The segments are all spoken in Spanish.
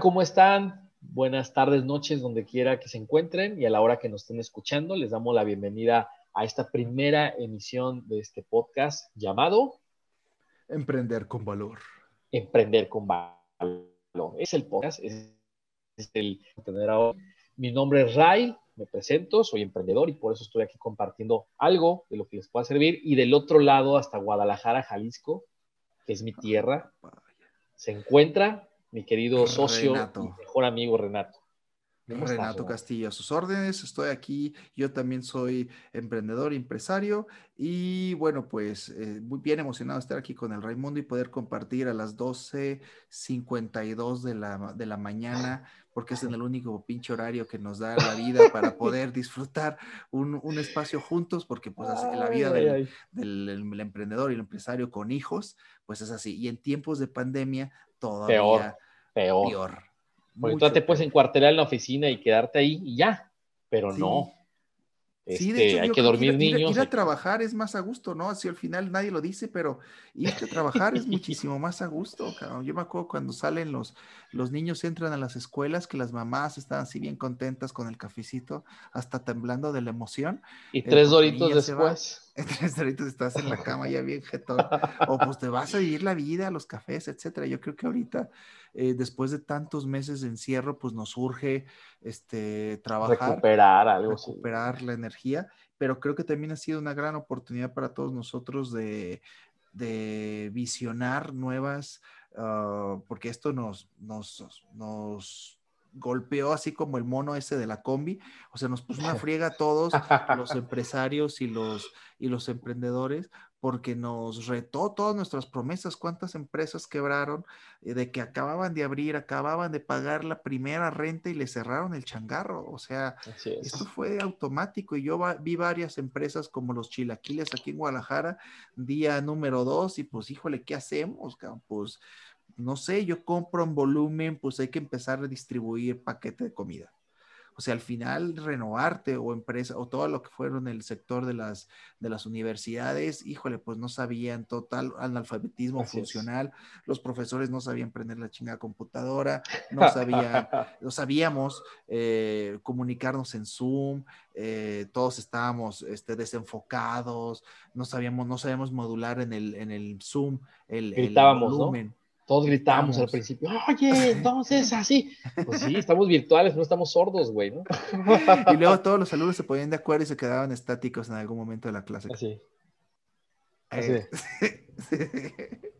¿cómo están? Buenas tardes, noches, donde quiera que se encuentren y a la hora que nos estén escuchando, les damos la bienvenida a esta primera emisión de este podcast llamado Emprender con Valor. Emprender con Valor. Es el podcast, es, el tener ahora. Mi nombre es Ray, me presento, soy emprendedor y por eso estoy aquí compartiendo algo de lo que les pueda servir. Y del otro lado, hasta Guadalajara, Jalisco, que es mi tierra, se encuentra mi querido socio y mejor amigo Renato. Renato Castillo, a sus órdenes, estoy aquí, yo también soy emprendedor, empresario y bueno, pues eh, muy bien emocionado de estar aquí con el Raimundo y poder compartir a las 12.52 de la, de la mañana, porque es en el único pinche horario que nos da la vida para poder disfrutar un, un espacio juntos, porque pues la vida del, emprendedor y el empresario con hijos, pues es así. Y en tiempos de pandemia todavía peor. Peor. Porque tú te puedes encuartelar en la oficina y quedarte ahí y ya, pero no. sí, de hecho, hay que dormir niños. Ir, a trabajar es más a gusto, ¿no? Así al final nadie lo dice, pero ir a trabajar es muchísimo más a gusto, Yo me acuerdo cuando salen los, los niños, entran a las escuelas, que las mamás están así bien contentas con el cafecito, hasta temblando de la emoción. Y tres doritos después. Doritos estás en la cama ya bien jetón. o pues te vas a vivir la vida, los cafés, etcétera. Yo creo que ahorita eh, después de tantos meses de encierro, pues nos urge este, trabajar. Recuperar algo. Recuperar la energía, pero creo que también ha sido una gran oportunidad para todos nosotros de, de visionar nuevas, uh, porque esto nos, nos, nos golpeó así como el mono ese de la combi, o sea, nos puso una friega a todos los empresarios y los, y los emprendedores, porque nos retó todas nuestras promesas, cuántas empresas quebraron, eh, de que acababan de abrir, acababan de pagar la primera renta y le cerraron el changarro, o sea, esto fue automático y yo vi varias empresas como los chilaquiles aquí en Guadalajara, día número dos, y pues híjole, ¿qué hacemos? Pues no sé, yo compro en volumen, pues hay que empezar a distribuir paquete de comida. O sea, al final renovarte o empresa o todo lo que fueron el sector de las, de las universidades, híjole, pues no sabían total analfabetismo funcional, los profesores no sabían prender la chingada computadora, no sabían, no sabíamos eh, comunicarnos en Zoom, eh, todos estábamos este, desenfocados, no sabíamos, no sabíamos modular en el, en el Zoom el, el volumen. Todos gritábamos al principio, oye, entonces así. Pues sí, estamos virtuales, no estamos sordos, güey, ¿no? y luego todos los alumnos se ponían de acuerdo y se quedaban estáticos en algún momento de la clase. Así. Eh,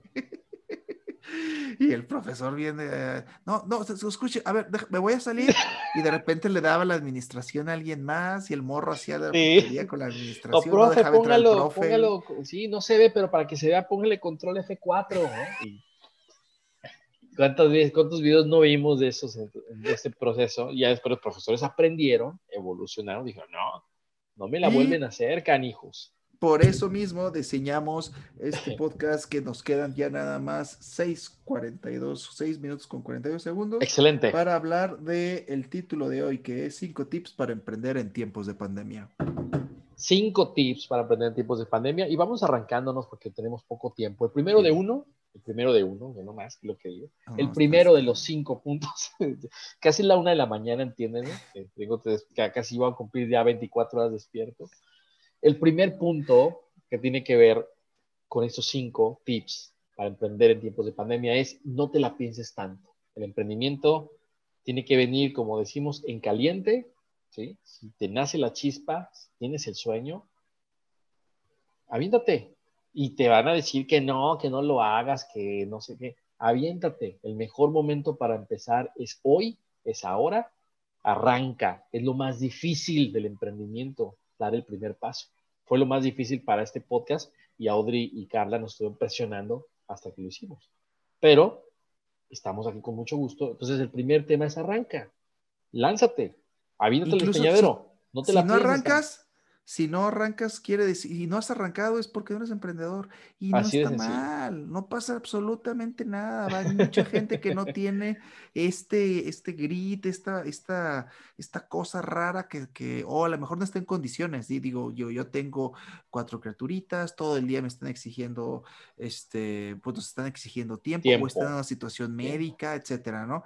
y el profesor viene, no, no, escuche, a ver, me voy a salir. Y de repente le daba la administración a alguien más y el morro hacía la sí. con la administración. No, profe, póngalo, póngalo, sí, no se ve, pero para que se vea, póngale control F4. ¿no? Y ¿Cuántos, ¿Cuántos videos no vimos de esos, de este proceso? Y ya después los profesores aprendieron, evolucionaron, dijeron, no, no me la vuelven a hacer, canijos. Por eso mismo diseñamos este podcast que nos quedan ya nada más 6.42, 6 minutos con 42 segundos. Excelente. Para hablar del el título de hoy, que es 5 tips para emprender en tiempos de pandemia. Cinco tips para emprender en tiempos de pandemia y vamos arrancándonos porque tenemos poco tiempo. El primero de uno el primero de uno, no más lo que digo. el primero de los cinco puntos, casi la una de la mañana, entienden, Tengo que casi iba a cumplir ya 24 horas despierto. El primer punto que tiene que ver con estos cinco tips para emprender en tiempos de pandemia es no te la pienses tanto. El emprendimiento tiene que venir, como decimos, en caliente, Si te nace la chispa, tienes el sueño, aviéntate, y te van a decir que no, que no lo hagas, que no sé qué. Aviéntate. El mejor momento para empezar es hoy, es ahora. Arranca. Es lo más difícil del emprendimiento, dar el primer paso. Fue lo más difícil para este podcast y Audrey y Carla nos estuvieron presionando hasta que lo hicimos. Pero estamos aquí con mucho gusto. Entonces, el primer tema es arranca. Lánzate. Aviéntate el despeñadero. no te la no arrancas, si no arrancas, quiere decir, y no has arrancado es porque no eres emprendedor. Y no está mal, no pasa absolutamente nada. Hay mucha gente que no tiene este, este grit, esta, esta, esta cosa rara que, que, o a lo mejor no está en condiciones. Y digo, yo, yo tengo cuatro criaturitas, todo el día me están exigiendo, este, pues nos están exigiendo tiempo, o están en una situación médica, etcétera, ¿no?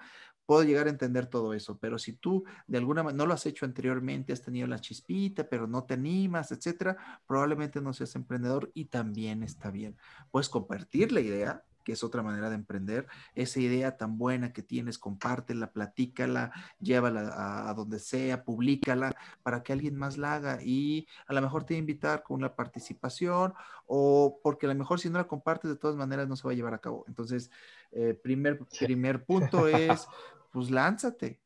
Puedo llegar a entender todo eso, pero si tú de alguna manera no lo has hecho anteriormente, has tenido la chispita, pero no te animas, etcétera, probablemente no seas emprendedor y también está bien. Puedes compartir la idea, que es otra manera de emprender. Esa idea tan buena que tienes, compártela, platícala, llévala a, donde sea, públicala para que alguien más la haga y a lo mejor te va a invitar con una participación o porque a lo mejor si no la compartes de todas maneras no se va a llevar a cabo. Entonces, eh, primer, primer punto es, pues lánzate.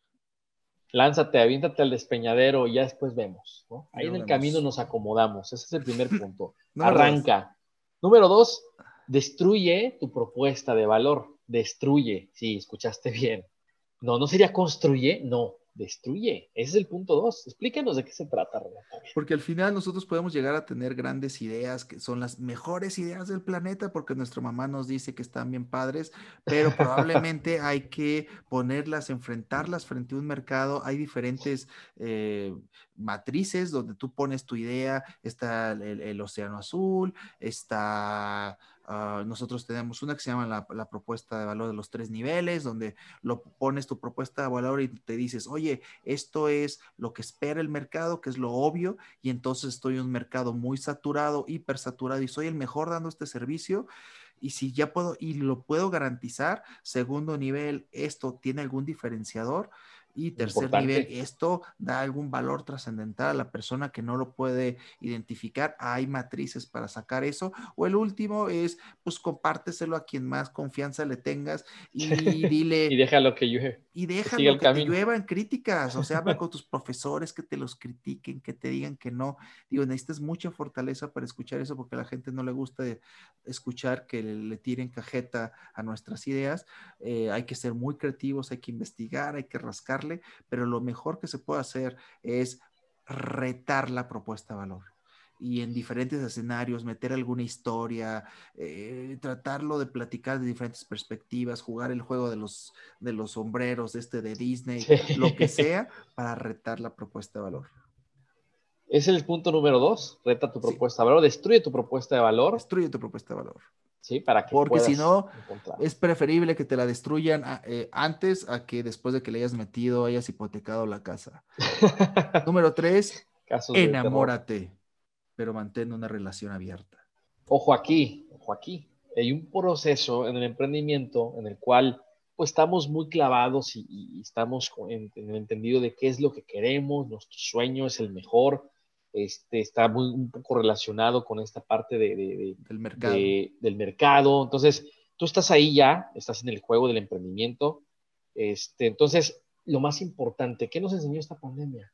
Lánzate, aviéntate al despeñadero y ya después vemos. Ahí en el camino nos acomodamos. Ese es el primer punto. Arranca. Número dos, destruye tu propuesta de valor. Destruye, sí, escuchaste bien. No, no sería construye, no, destruye. Ese es el punto dos. Explícanos de qué se trata, Porque al final nosotros podemos llegar a tener grandes ideas que son las mejores ideas del planeta porque nuestra mamá nos dice que están bien padres, pero probablemente hay que ponerlas, enfrentarlas frente a un mercado. Hay diferentes eh, matrices donde tú pones tu idea. Está el océano azul, está Ah, nosotros tenemos una que se llama la, propuesta de valor de los tres niveles, donde lo pones tu propuesta de valor y te dices, oye, esto es lo que espera el mercado, que es lo obvio, y entonces estoy en un mercado muy saturado, hipersaturado, y soy el mejor dando este servicio. Y si ya puedo, y lo puedo garantizar, segundo nivel, esto tiene algún diferenciador, y tercer nivel, esto da algún valor trascendental a la persona que no lo puede identificar. Hay matrices para sacar eso. O el último es, pues compárteselo a quien más confianza le tengas y dile. y déjalo que llueve. Y déjalo que, te lluevan críticas. O sea, habla con tus profesores que te los critiquen, que te digan que no. Digo, necesitas mucha fortaleza para escuchar eso porque a la gente no le gusta escuchar que le, tiren cajeta a nuestras ideas. Eh, hay que ser muy creativos, hay que investigar, hay que rascar pero lo mejor que se puede hacer es retar la propuesta de valor y en diferentes escenarios, meter alguna historia, eh, tratarlo de platicar de diferentes perspectivas, jugar el juego de los, de los sombreros, este de Disney, lo que sea, para retar la propuesta de valor. Es el punto número dos, reta tu propuesta de valor, destruye tu propuesta de valor. Destruye tu propuesta de valor. ¿sí? Para que Porque si no, es preferible que te la destruyan eh, antes a que después de que le hayas metido, hayas hipotecado la casa. Número tres, enamórate, pero mantén una relación abierta. Ojo aquí, ojo aquí. Hay un proceso en el emprendimiento en el cual pues estamos muy clavados y, estamos en, en, el entendido de qué es lo que queremos, nuestro sueño es el mejor, este, está muy, un poco relacionado con esta parte de, del, mercado. del mercado. Entonces, tú estás ahí ya, estás en el juego del emprendimiento. Este, entonces, lo más importante, ¿qué nos enseñó esta pandemia?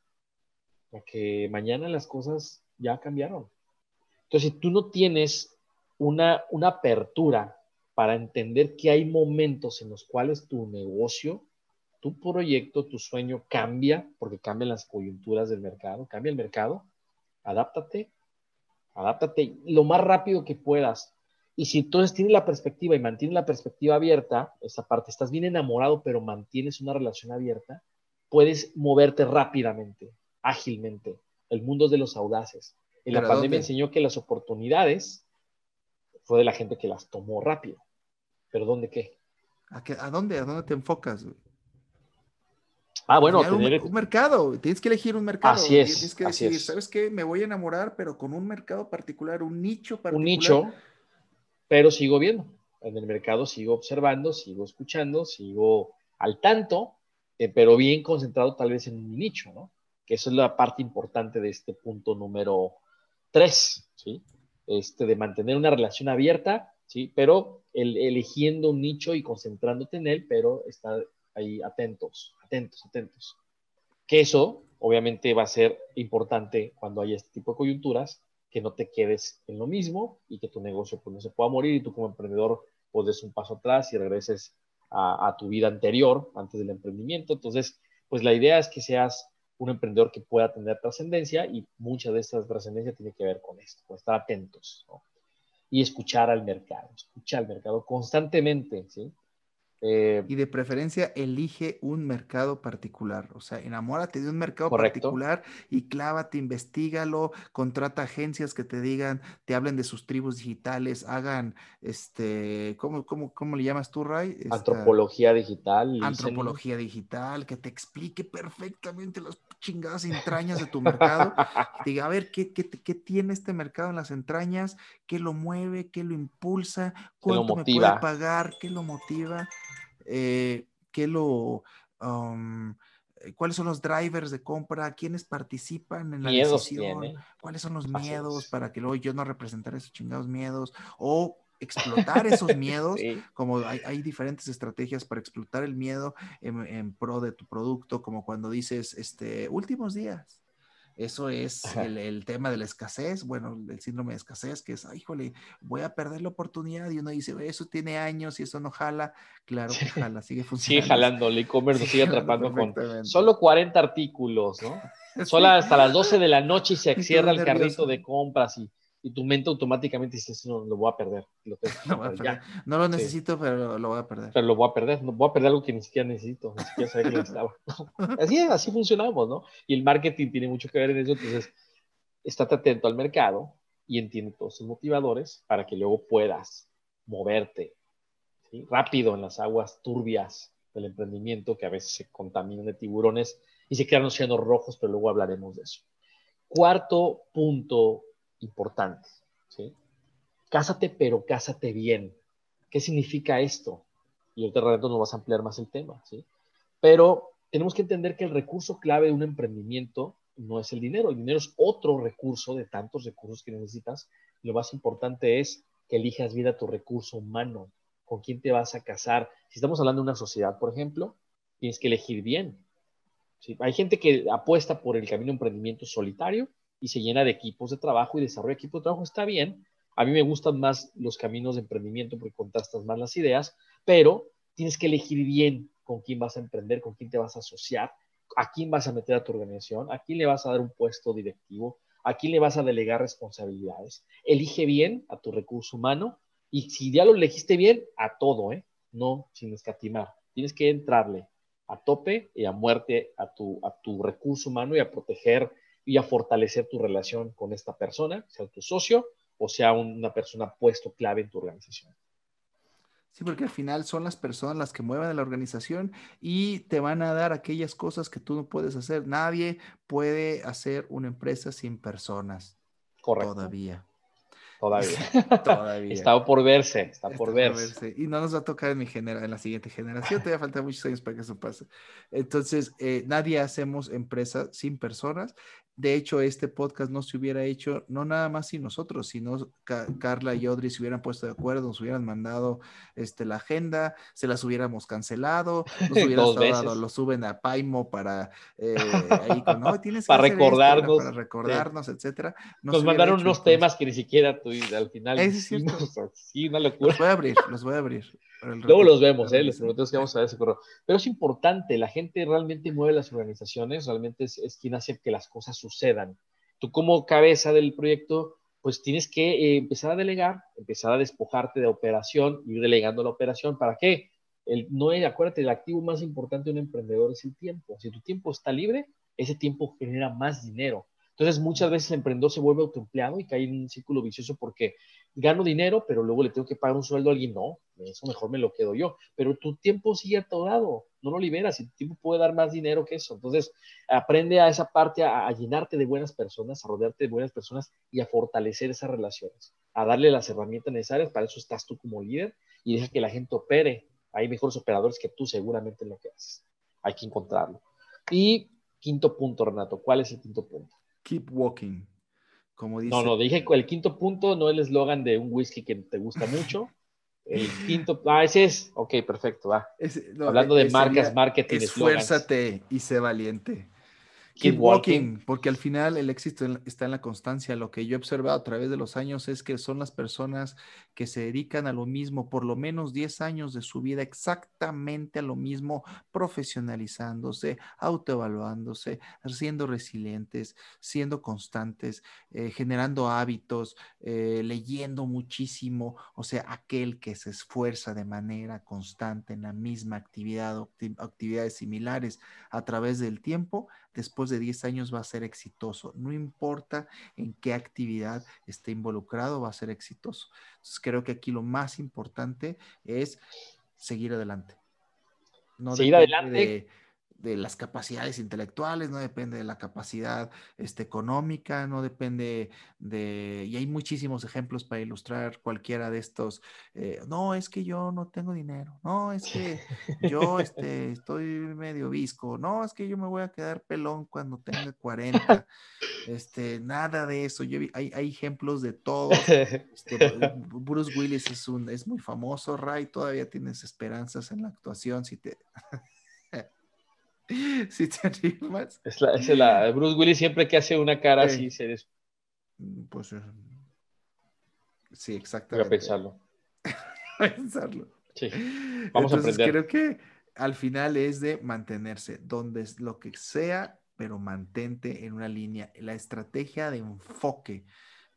que mañana las cosas ya cambiaron. Entonces, si tú no tienes una, una apertura para entender que hay momentos en los cuales tu negocio, tu proyecto, tu sueño cambia, porque cambian las coyunturas del mercado, cambia el mercado, adáptate, adáptate lo más rápido que puedas. Y si entonces tienes la perspectiva y mantienes la perspectiva abierta, esa parte, estás bien enamorado, pero mantienes una relación abierta, puedes moverte rápidamente, ágilmente. El mundo es de los audaces. Y la pandemia enseñó que las oportunidades fue de la gente que las tomó rápido. ¿Pero dónde qué? ¿A, qué, a dónde? ¿A dónde te enfocas? Ah, bueno, un, mercado, tienes que elegir un mercado. Así es. Tienes que decir, ¿sabes qué? Me voy a enamorar, pero con un mercado particular, un nicho particular. Un nicho, pero sigo viendo. En el mercado sigo observando, sigo escuchando, sigo al tanto, eh, pero bien concentrado tal vez en un nicho, ¿no? Que eso es la parte importante de este punto número tres, ¿sí? Este, de mantener una relación abierta, ¿sí? Pero el, eligiendo un nicho y concentrándote en él, pero está ahí atentos, atentos, atentos. Que eso obviamente va a ser importante cuando haya este tipo de coyunturas, que no te quedes en lo mismo y que tu negocio pues, no se pueda morir y tú como emprendedor pues des un paso atrás y regreses a, tu vida anterior, antes del emprendimiento. Entonces, pues la idea es que seas un emprendedor que pueda tener trascendencia y mucha de esta trascendencia tiene que ver con esto, con estar atentos y escuchar al mercado, escuchar al mercado constantemente, ¿sí? Eh, y de preferencia elige un mercado particular, o sea, enamórate de un mercado particular y clávate, investigalo, contrata agencias que te digan, te hablen de sus tribus digitales, hagan, este, ¿cómo, cómo, cómo le llamas tú, Ray? antropología digital. Antropología digital, que te explique perfectamente las chingadas entrañas de tu mercado. diga, a ver, ¿qué, ¿qué, qué, tiene este mercado en las entrañas? ¿Qué lo mueve? ¿Qué lo impulsa? ¿Cuánto me puede pagar? ¿Qué lo motiva? eh, qué lo, um, eh, cuáles son los drivers de compra, quiénes participan en la decisión, cuáles son los miedos para que luego yo no representar esos chingados miedos o explotar esos miedos, como hay, diferentes estrategias para explotar el miedo en, en, pro de tu producto, como cuando dices, este, últimos días, eso es el, tema de la escasez, bueno, el síndrome de escasez, que es, ay, híjole, voy a perder la oportunidad. Y uno dice, eso tiene años y eso no jala. Claro que jala, sigue funcionando. Sigue jalando, el e-commerce sigue atrapando con solo 40 artículos, ¿no? Solo hasta las 12 de la noche y se cierra el carrito de compras y y tu mente automáticamente dice, no, lo voy a perder. no, lo necesito, pero lo, voy a perder. Pero lo voy a perder, no, voy a perder algo que ni siquiera necesito, ni siquiera sabía que necesitaba. así es, así funcionamos, ¿no? Y el marketing tiene mucho que ver en eso, entonces, estate atento al mercado y entiende todos sus motivadores para que luego puedas moverte rápido en las aguas turbias del emprendimiento que a veces se contaminan de tiburones y se crean océanos rojos, pero luego hablaremos de eso. Cuarto punto importante. ¿sí? Cásate, pero cásate bien. ¿Qué significa esto? Y ahorita realmente nos vas a ampliar más el tema, ¿sí? Pero tenemos que entender que el recurso clave de un emprendimiento no es el dinero. El dinero es otro recurso de tantos recursos que necesitas. Lo más importante es que elijas vida tu recurso humano. ¿Con quién te vas a casar? Si estamos hablando de una sociedad, por ejemplo, tienes que elegir bien. ¿sí? Hay gente que apuesta por el camino de emprendimiento solitario y se llena de equipos de trabajo y desarrolla equipos de trabajo, está bien. A mí me gustan más los caminos de emprendimiento porque contrastas más las ideas, pero tienes que elegir bien con quién vas a emprender, con quién te vas a asociar, a quién vas a meter a tu organización, a quién le vas a dar un puesto directivo, a quién le vas a delegar responsabilidades. Elige bien a tu recurso humano y si ya lo elegiste bien, a todo, ¿eh? No sin escatimar. Tienes que entrarle a tope y a muerte a tu, a tu recurso humano y a proteger y a fortalecer tu relación con esta persona, sea tu socio o sea una persona puesto clave en tu organización. Sí, porque al final son las personas las que mueven a la organización y te van a dar aquellas cosas que tú no puedes hacer. Nadie puede hacer una empresa sin personas. Correcto. Todavía. Todavía. Todavía. Está por verse, está, por, verse. Y no nos va a tocar en, mi genera en la siguiente generación, todavía falta muchos años para que eso pase. Entonces, eh, nadie hacemos empresas sin personas de hecho, este podcast no se hubiera hecho, no nada más sin nosotros, sino Carla y Audrey se hubieran puesto de acuerdo, nos hubieran mandado este, la agenda, se las hubiéramos cancelado, nos hubieran dado, lo suben a Paimo para eh, ahí con, no, tienes para, recordarnos, para recordarnos, etcétera. nos mandaron unos temas que ni siquiera tú al final. Es sí, una locura. Los voy a abrir, los voy a abrir. Luego los vemos, ¿eh? les prometemos que vamos a ver ese correo. Pero es importante, la gente realmente mueve las organizaciones, realmente es, quien hace que las cosas sucedan. Tú como cabeza del proyecto, pues tienes que eh, empezar a delegar, empezar a despojarte de operación, ir delegando la operación. ¿Para qué? El, no acuérdate, el activo más importante de un emprendedor es el tiempo. Si tu tiempo está libre, ese tiempo genera más dinero. Entonces, muchas veces el emprendedor se vuelve autoempleado y cae en un círculo vicioso porque gano dinero, pero luego le tengo que pagar un sueldo a alguien. No, eso mejor me lo quedo yo. Pero tu tiempo sigue atorado, no lo liberas y tu tiempo puede dar más dinero que eso. Entonces, aprende a esa parte, a, llenarte de buenas personas, a rodearte de buenas personas y a fortalecer esas relaciones, a darle las herramientas necesarias. Para eso estás tú como líder y deja que la gente opere. Hay mejores operadores que tú seguramente en lo que haces. Hay que encontrarlo. Y quinto punto, Renato, ¿cuál es el quinto punto? Keep walking. Como dice. No, no, dije el quinto punto, no el eslogan de un whisky que te gusta mucho. El quinto, ah, ese es, ok, perfecto, va. Hablando de marcas, marketing, Esfuérzate y sé valiente. Keep, walking, porque al final el éxito está en la constancia. Lo que yo he observado a través de los años es que son las personas que se dedican a lo mismo por lo menos 10 años de su vida, exactamente a lo mismo, profesionalizándose, autoevaluándose, siendo resilientes, siendo constantes, eh, generando hábitos, eh, leyendo muchísimo, o sea, aquel que se esfuerza de manera constante en la misma actividad o actividades similares a través del tiempo, después de 10 años va a ser exitoso. No importa en qué actividad esté involucrado, va a ser exitoso. Entonces creo que aquí lo más importante es seguir adelante. No seguir adelante de las capacidades intelectuales, no depende de la capacidad este, económica, no depende de... Y hay muchísimos ejemplos para ilustrar cualquiera de estos. Eh, no, es que yo no tengo dinero, no, es que yo este, estoy medio visco, no, es que yo me voy a quedar pelón cuando tenga 40. Este, nada de eso. Yo hay, hay ejemplos de todo. Este, Bruce Willis es, un, es muy famoso, Ray, todavía tienes esperanzas en la actuación si te... si te animas. Es la, es la, Bruce Willis siempre que hace una cara así se des... Mm, pues eh, sí, exactamente. Voy a pensarlo. pensarlo. Sí. Vamos a aprender. Creo que al final es de mantenerse, donde es lo que sea, pero mantente en una línea. La estrategia de enfoque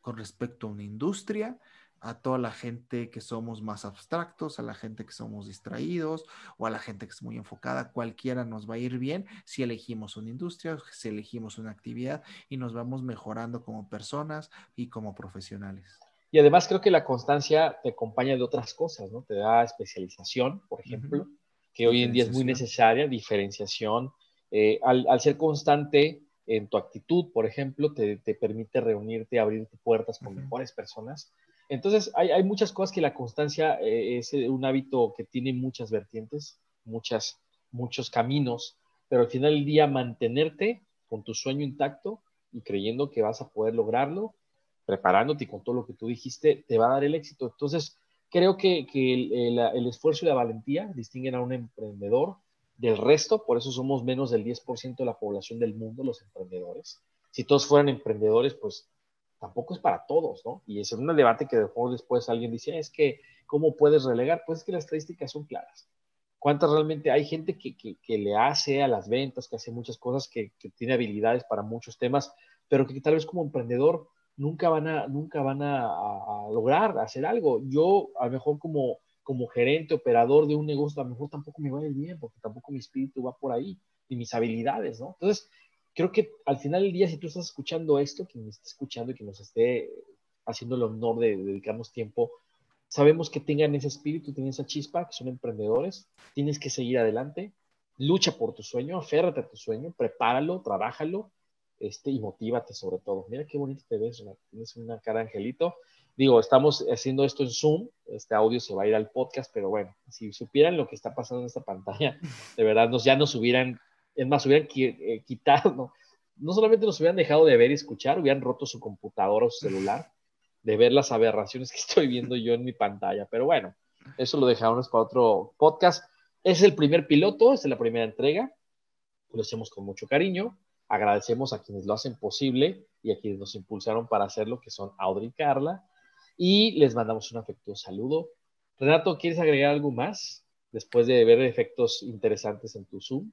con respecto a una industria a toda la gente que somos más abstractos, a la gente que somos distraídos o a la gente que es muy enfocada, cualquiera nos va a ir bien si elegimos una industria, si elegimos una actividad y nos vamos mejorando como personas y como profesionales. Y además creo que la constancia te acompaña de otras cosas, ¿no? Te da especialización, por ejemplo, que hoy en día es muy necesaria, diferenciación. Eh, al, ser constante en tu actitud, por ejemplo, te, permite reunirte, abrirte puertas con mejores personas entonces, hay, muchas cosas que la constancia eh, es eh, un hábito que tiene muchas vertientes, muchas, muchos caminos, pero al final del día mantenerte con tu sueño intacto y creyendo que vas a poder lograrlo, preparándote con todo lo que tú dijiste, te va a dar el éxito. Entonces, creo que, el, el, esfuerzo y la valentía distinguen a un emprendedor del resto, por eso somos menos del 10% de la población del mundo los emprendedores. Si todos fueran emprendedores, pues tampoco es para todos, ¿no? Y es un debate que después alguien dice, es que, ¿cómo puedes relegar? Pues es que las estadísticas son claras. ¿Cuántas realmente hay gente que, que, le hace a las ventas, que hace muchas cosas, que, tiene habilidades para muchos temas, pero que tal vez como emprendedor nunca van a, nunca van a, lograr hacer algo? Yo, a lo mejor como, como gerente, operador de un negocio, a lo mejor tampoco me va a ir bien, porque tampoco mi espíritu va por ahí, y mis habilidades, ¿no? Entonces, creo que al final del día, si tú estás escuchando esto, quien esté escuchando y que nos esté haciendo el honor de dedicarnos tiempo, sabemos que tengan ese espíritu, tienen esa chispa, que son emprendedores, tienes que seguir adelante, lucha por tu sueño, aférrate a tu sueño, prepáralo, trabájalo, este, y motívate sobre todo. Mira qué bonito te ves, tienes una cara angelito. Digo, estamos haciendo esto en Zoom, este audio se va a ir al podcast, pero bueno, si supieran lo que está pasando en esta pantalla, de verdad nos, ya nos hubieran es más, hubieran eh, quitado, ¿no? no solamente nos hubieran dejado de ver y escuchar, hubieran roto su computadora o su celular de ver las aberraciones que estoy viendo yo en mi pantalla. Pero bueno, eso lo dejamos para otro podcast. Es el primer piloto, es la primera entrega. Lo hacemos con mucho cariño. Agradecemos a quienes lo hacen posible y a quienes nos impulsaron para hacerlo, que son Audrey y Carla. Y les mandamos un afectuoso saludo. Renato, ¿quieres agregar algo más después de ver efectos interesantes en tu Zoom?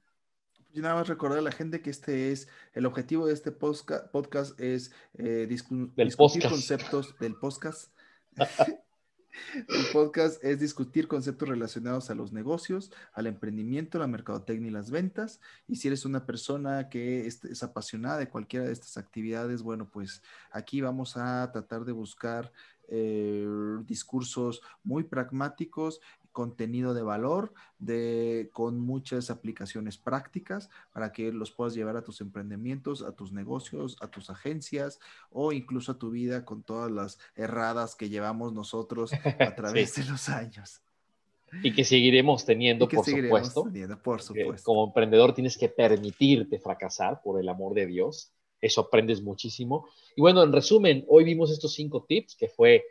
Yo nada más recordar a la gente que este es, el objetivo de este podcast es eh, discutir conceptos del podcast. el podcast es discutir conceptos relacionados a los negocios, al emprendimiento, la mercadotecnia y las ventas. Y si eres una persona que es, es, apasionada de cualquiera de estas actividades, bueno, pues aquí vamos a tratar de buscar eh, discursos muy pragmáticos contenido de valor, de, con muchas aplicaciones prácticas para que los puedas llevar a tus emprendimientos, a tus negocios, a tus agencias o incluso a tu vida con todas las erradas que llevamos nosotros a través de los años. Y que seguiremos teniendo, por, supuesto. por supuesto. Como emprendedor tienes que permitirte fracasar, por el amor de Dios. Eso aprendes muchísimo. Y bueno, en resumen, hoy vimos estos cinco tips, que fue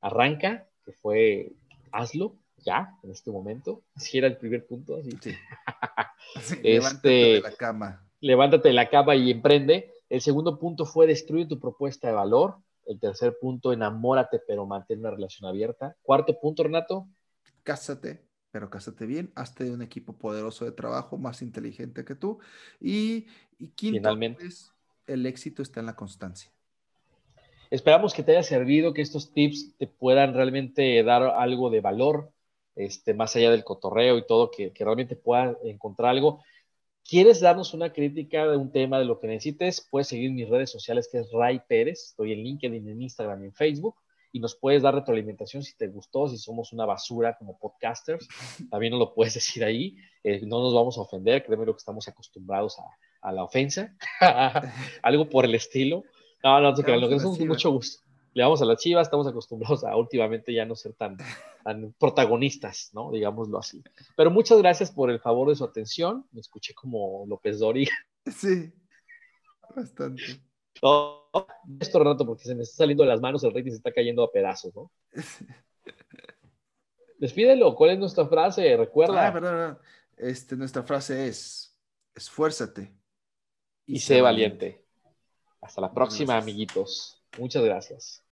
arranca, que fue hazlo, ya, en este momento. Si era el primer punto. Así. Sí. este, de la cama. levántate de la cama y emprende. El segundo punto fue destruye tu propuesta de valor. El tercer punto, enamórate, pero mantén una relación abierta. Cuarto punto, Renato. Cásate, pero cásate bien. Hazte de un equipo poderoso de trabajo, más inteligente que tú. Y, y quinto, Finalmente. El éxito está en la constancia. Esperamos que te haya servido, que estos tips te puedan realmente dar algo de valor, este, más allá del cotorreo y todo, que, que realmente puedas encontrar algo. ¿Quieres darnos una crítica de un tema de lo que necesites? Puedes seguir mis redes sociales, que es Ray Pérez. Estoy en LinkedIn, en Instagram y en Facebook. Y nos puedes dar retroalimentación si te gustó, si somos una basura como podcasters. También nos lo puedes decir ahí. Eh, no nos vamos a ofender, créeme lo que estamos acostumbrados a, a la ofensa. Algo por el estilo. No, no, no, no, no, no, mucho gusto le vamos a la chiva, estamos acostumbrados a últimamente ya no ser tan, tan protagonistas, ¿no? Digámoslo así. Pero muchas gracias por el favor de su atención. Me escuché como López Dori. Sí, bastante. No, esto rato porque se me está saliendo de las manos, el rating se está cayendo a pedazos, ¿no? Despídelo, ¿cuál es nuestra frase? Recuerda. Ah. Este, nuestra frase es, esfuérzate. Y, sé valiente. valiente. Hasta la próxima, amiguitos. Muchas gracias.